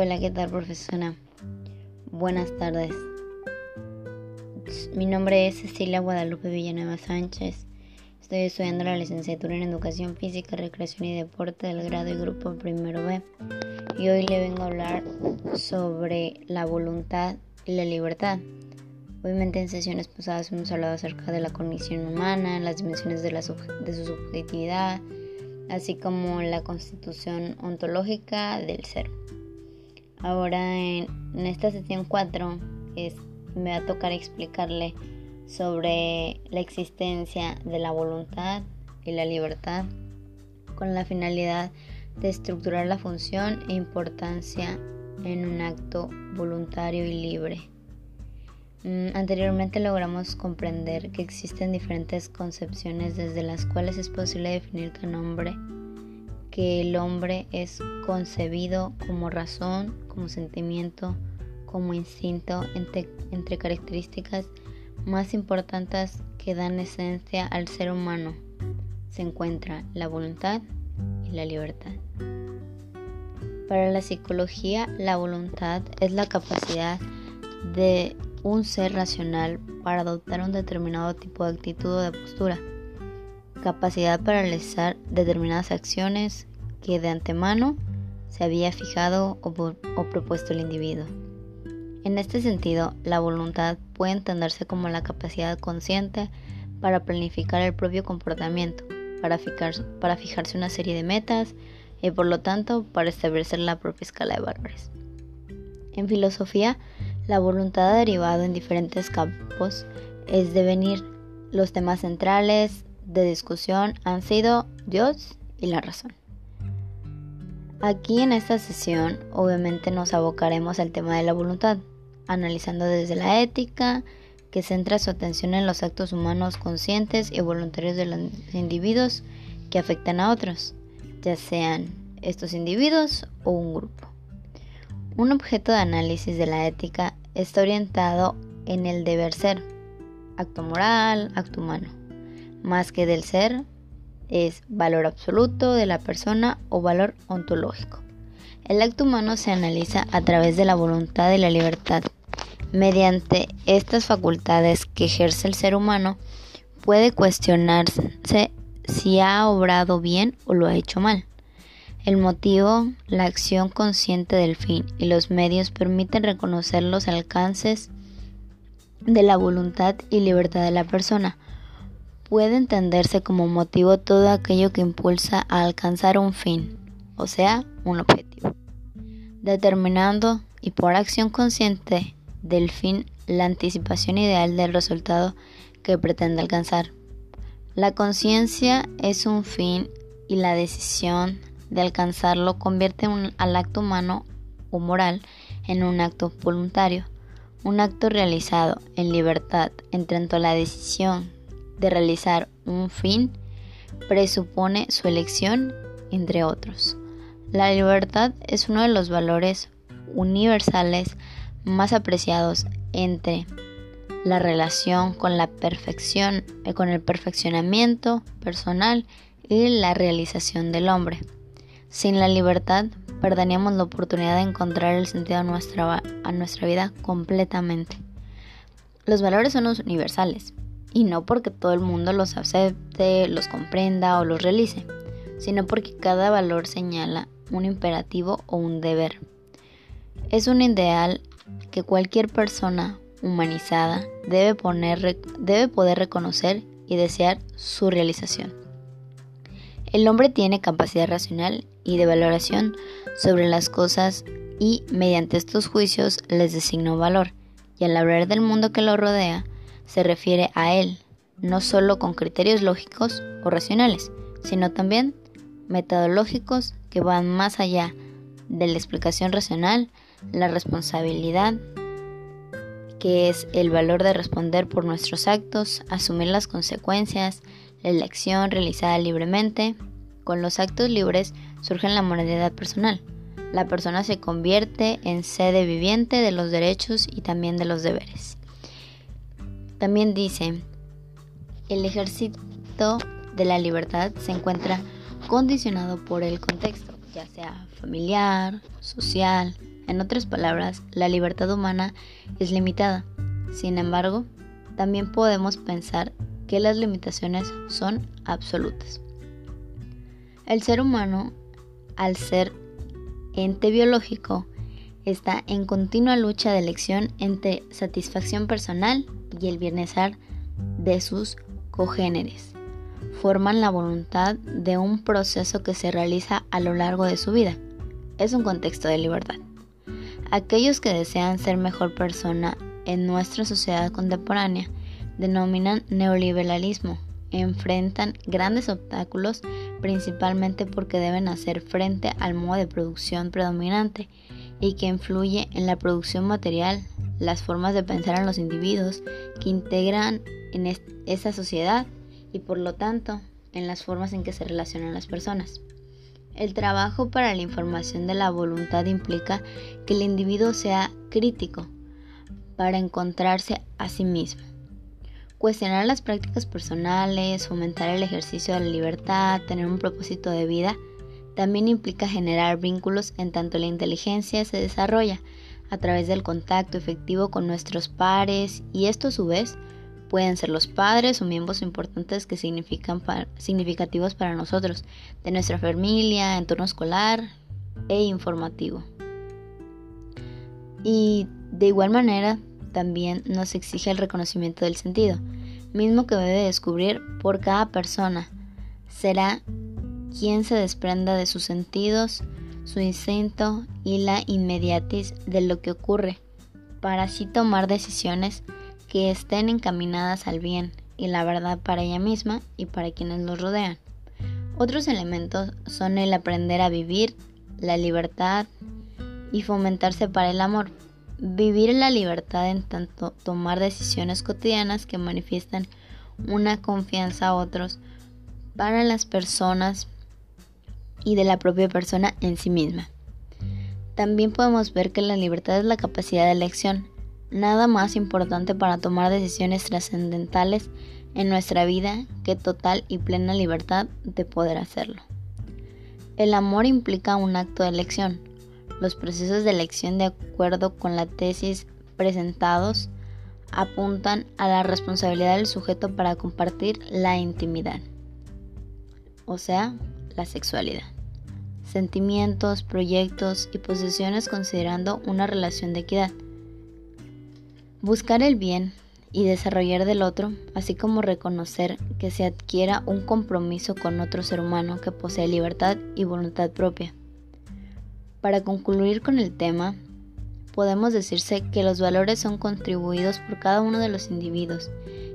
Hola, ¿qué tal, profesora? Buenas tardes. Mi nombre es Cecilia Guadalupe Villanueva Sánchez. Estoy estudiando la licenciatura en Educación Física, Recreación y Deporte del grado y grupo primero B. Y hoy le vengo a hablar sobre la voluntad y la libertad. Obviamente en sesiones pasadas hemos hablado acerca de la cognición humana, las dimensiones de, la de su subjetividad, así como la constitución ontológica del ser. Ahora en, esta sesión 4 me va a tocar explicarle sobre la existencia de la voluntad y la libertad con la finalidad de estructurar la función e importancia en un acto voluntario y libre. Mm, anteriormente logramos comprender que existen diferentes concepciones desde las cuales es posible definir que, nombre, que el hombre es concebido como razón, como sentimiento, como instinto, entre, características más importantes que dan esencia al ser humano. Se encuentra la voluntad y la libertad. Para la psicología, la voluntad es la capacidad de un ser racional para adoptar un determinado tipo de actitud o de postura, capacidad para realizar determinadas acciones que de antemano se había fijado o, propuesto el individuo. En este sentido, la voluntad puede entenderse como la capacidad consciente para planificar el propio comportamiento, para, para fijarse una serie de metas y por lo tanto para establecer la propia escala de valores. En filosofía, la voluntad ha derivado en diferentes campos, es devenir. Los temas centrales de discusión han sido Dios y la razón. Aquí en esta sesión obviamente nos abocaremos al tema de la voluntad, analizando desde la ética, que centra su atención en los actos humanos conscientes y voluntarios de los individuos que afectan a otros, ya sean estos individuos o un grupo. Un objeto de análisis de la ética está orientado en el deber ser, acto moral, acto humano, más que del ser, es valor absoluto de la persona o valor ontológico. El acto humano se analiza a través de la voluntad y la libertad. Mediante estas facultades que ejerce el ser humano, puede cuestionarse si ha obrado bien o lo ha hecho mal. El motivo, la acción consciente del fin y los medios permiten reconocer los alcances de la voluntad y libertad de la persona. Puede entenderse como motivo todo aquello que impulsa a alcanzar un fin, o sea, un objetivo, determinando y por acción consciente del fin la anticipación ideal del resultado que pretende alcanzar. La conciencia es un fin y la decisión de alcanzarlo convierte al acto humano o moral en un acto voluntario, un acto realizado en libertad, en tanto la decisión de realizar un fin presupone su elección, entre otros. La libertad es uno de los valores universales más apreciados entre la relación con la perfección, eh, con el perfeccionamiento personal y la realización del hombre. Sin la libertad, perderíamos la oportunidad de encontrar el sentido a nuestra, nuestra vida completamente. Los valores son los universales, y no porque todo el mundo los acepte, los comprenda o los realice, sino porque cada valor señala un imperativo o un deber. Es un ideal que cualquier persona humanizada debe, poner, debe poder reconocer y desear su realización. El hombre tiene capacidad racional y de valoración sobre las cosas y mediante estos juicios les designó valor, y al hablar del mundo que lo rodea, se refiere a él, no solo con criterios lógicos o racionales, sino también metodológicos que van más allá de la explicación racional, la responsabilidad, que es el valor de responder por nuestros actos, asumir las consecuencias, la elección realizada libremente. Con los actos libres surge la moralidad personal. La persona se convierte en sede viviente de los derechos y también de los deberes. También dice, el ejército de la libertad se encuentra condicionado por el contexto, ya sea familiar, social, En otras palabras, la libertad humana es limitada. Sin embargo, también podemos pensar que las limitaciones son absolutas. El ser humano, al ser ente biológico, está en continua lucha de elección entre satisfacción personal y el bienestar de sus cogéneres. Forman la voluntad de un proceso que se realiza a lo largo de su vida. Es un contexto de libertad. Aquellos que desean ser mejor persona en nuestra sociedad contemporánea denominan neoliberalismo. Enfrentan grandes obstáculos principalmente porque deben hacer frente al modo de producción predominante y que influye en la producción material, las formas de pensar en los individuos que integran en esa sociedad y por lo tanto en las formas en que se relacionan las personas. El trabajo para la información de la voluntad implica que el individuo sea crítico para encontrarse a sí mismo. Cuestionar las prácticas personales, fomentar el ejercicio de la libertad, tener un propósito de vida, también implica generar vínculos en tanto la inteligencia se desarrolla a través del contacto efectivo con nuestros pares y esto a su vez pueden ser los padres o miembros importantes que significan significativos para nosotros, de nuestra familia, entorno escolar e informativo. Y de igual manera también nos exige el reconocimiento del sentido, mismo que debe descubrir por cada persona. Será quien se desprenda de sus sentidos, su instinto y la inmediatis de lo que ocurre, para así tomar decisiones que estén encaminadas al bien y la verdad para ella misma y para quienes los rodean. Otros elementos son el aprender a vivir, la libertad y fomentarse para el amor. Vivir la libertad en tanto tomar decisiones cotidianas que manifiestan una confianza a otros para las personas y de la propia persona en sí misma. También podemos ver que la libertad es la capacidad de elección, nada más importante para tomar decisiones trascendentales en nuestra vida que total y plena libertad de poder hacerlo. El amor implica un acto de elección, los procesos de elección de acuerdo con la tesis presentados apuntan a la responsabilidad del sujeto para compartir la intimidad, o sea, la sexualidad, sentimientos, proyectos y posesiones considerando una relación de equidad. Buscar el bien y desarrollar del otro, así como reconocer que se adquiera un compromiso con otro ser humano que posee libertad y voluntad propia. Para concluir con el tema, podemos decirse que los valores son contribuidos por cada uno de los individuos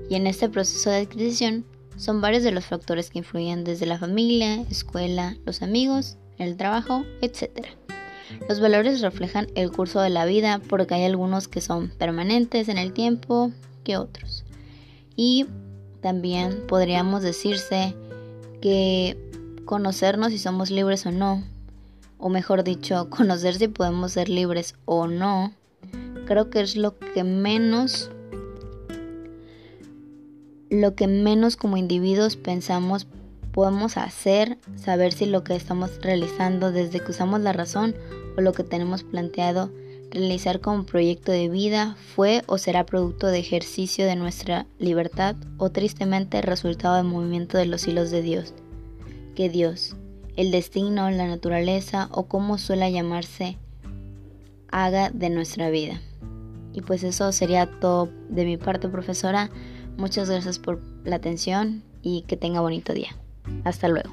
y en este proceso de adquisición son varios de los factores que influyen desde la familia, escuela, los amigos, el trabajo, etc. Los valores reflejan el curso de la vida porque hay algunos que son permanentes en el tiempo que otros. Y también podríamos decirse que conocernos si somos libres o no o mejor dicho, conocer si podemos ser libres o no, creo que es lo que menos lo que menos como individuos pensamos podemos hacer, saber si lo que estamos realizando desde que usamos la razón o lo que tenemos planteado realizar como proyecto de vida fue o será producto de ejercicio de nuestra libertad o tristemente resultado del movimiento de los hilos de Dios. Que Dios, el destino, la naturaleza o como suele llamarse haga de nuestra vida. Y pues eso sería todo de mi parte, profesora. Muchas gracias por la atención y que tenga bonito día. Hasta luego.